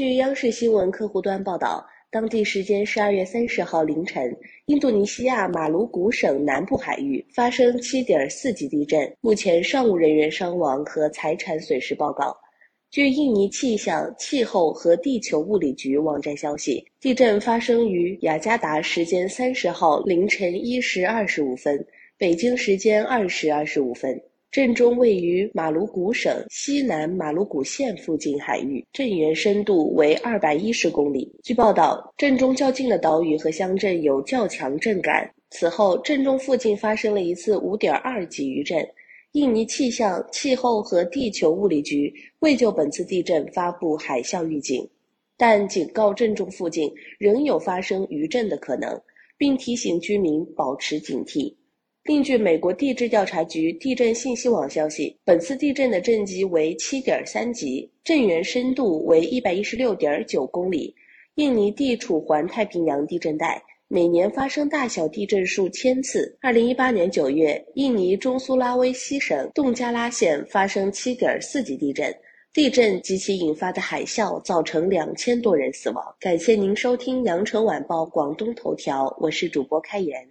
据央视新闻客户端报道，当地时间十二月三十号凌晨，印度尼西亚马鲁古省南部海域发生七点四级地震，目前尚无人员伤亡和财产损失报告。据印尼气象、气候和地球物理局网站消息，地震发生于雅加达时间三十号凌晨一时二十五分，北京时间二时二十五分。震中位于马鲁古省西南马鲁古县附近海域，震源深度为二百一十公里。据报道，震中较近的岛屿和乡镇有较强震感。此后，震中附近发生了一次五点二级余震。印尼气象、气候和地球物理局未就本次地震发布海啸预警，但警告震中附近仍有发生余震的可能，并提醒居民保持警惕。另据美国地质调查局地震信息网消息，本次地震的震级为七点三级，震源深度为一百一十六点九公里。印尼地处环太平洋地震带，每年发生大小地震数千次。二零一八年九月，印尼中苏拉威西省洞加拉县发生七点四级地震，地震及其引发的海啸造成两千多人死亡。感谢您收听羊城晚报广东头条，我是主播开言。